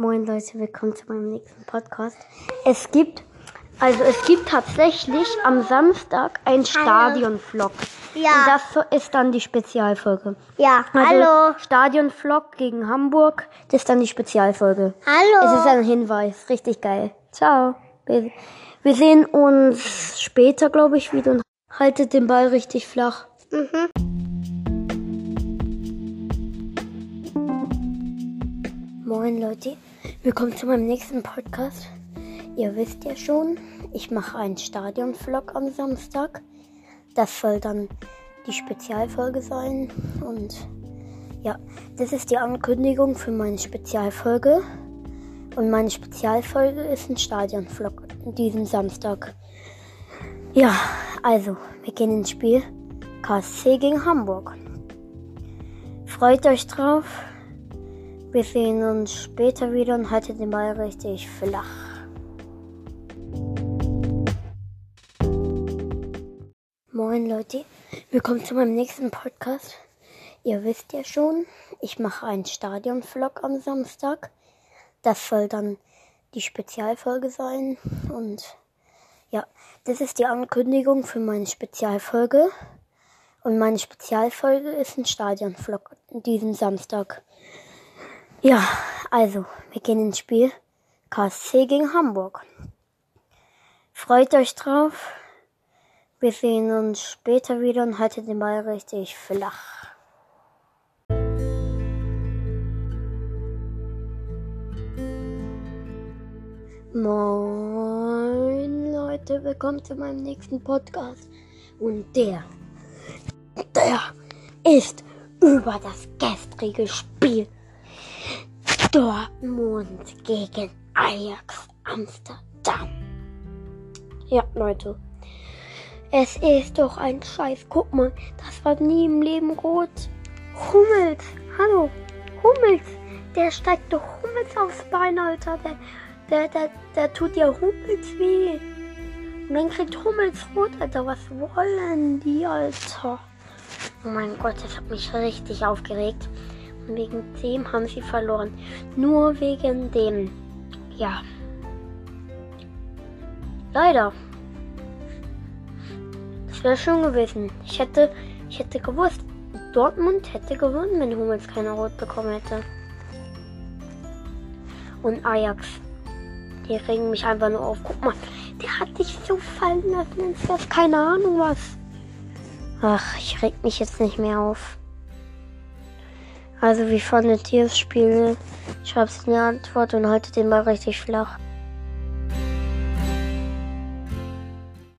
Moin Leute, willkommen zu meinem nächsten Podcast. Es gibt, also es gibt tatsächlich am Samstag ein Stadion-Vlog. Ja. Und das ist dann die Spezialfolge. Ja, Also hallo. Stadion-Vlog gegen Hamburg, das ist dann die Spezialfolge. Hallo. Es ist ein Hinweis, richtig geil. Ciao. Wir, wir sehen uns später, glaube ich, wieder und haltet den Ball richtig flach. Mhm. Moin Leute, willkommen zu meinem nächsten Podcast. Ihr wisst ja schon, ich mache einen Stadion-Vlog am Samstag. Das soll dann die Spezialfolge sein. Und ja, das ist die Ankündigung für meine Spezialfolge. Und meine Spezialfolge ist ein Stadion-Vlog diesen Samstag. Ja, also, wir gehen ins Spiel. KSC gegen Hamburg. Freut euch drauf. Wir sehen uns später wieder und haltet den Ball richtig flach. Moin Leute, willkommen zu meinem nächsten Podcast. Ihr wisst ja schon, ich mache einen Stadion-Vlog am Samstag. Das soll dann die Spezialfolge sein. Und ja, das ist die Ankündigung für meine Spezialfolge. Und meine Spezialfolge ist ein Stadion-Vlog diesen Samstag. Ja, also, wir gehen ins Spiel. KSC gegen Hamburg. Freut euch drauf. Wir sehen uns später wieder und haltet den Ball richtig flach. Moin Leute, willkommen zu meinem nächsten Podcast. Und der, der ist über das gestrige Spiel Dortmund gegen Ajax Amsterdam. Ja, Leute. Es ist doch ein Scheiß. Guck mal, das war nie im Leben rot. Hummels, hallo. Hummels, der steigt doch Hummels aufs Bein, Alter. Der, der, der, der tut ja Hummels weh. Und dann kriegt Hummels rot, Alter. Was wollen die, Alter? Oh mein Gott, das hat mich richtig aufgeregt. Wegen dem haben sie verloren. Nur wegen dem. Ja. Leider. Das wäre schön gewesen. Ich hätte, ich hätte gewusst, Dortmund hätte gewonnen, wenn Hummels keine Rot bekommen hätte. Und Ajax. Die regen mich einfach nur auf. Guck mal, der hat dich so fallen lassen ins Fest. Keine Ahnung was. Ach, ich reg mich jetzt nicht mehr auf. Also, wie fandet ihr das Spiel? Schreibt es in die Antwort und haltet den Ball richtig flach.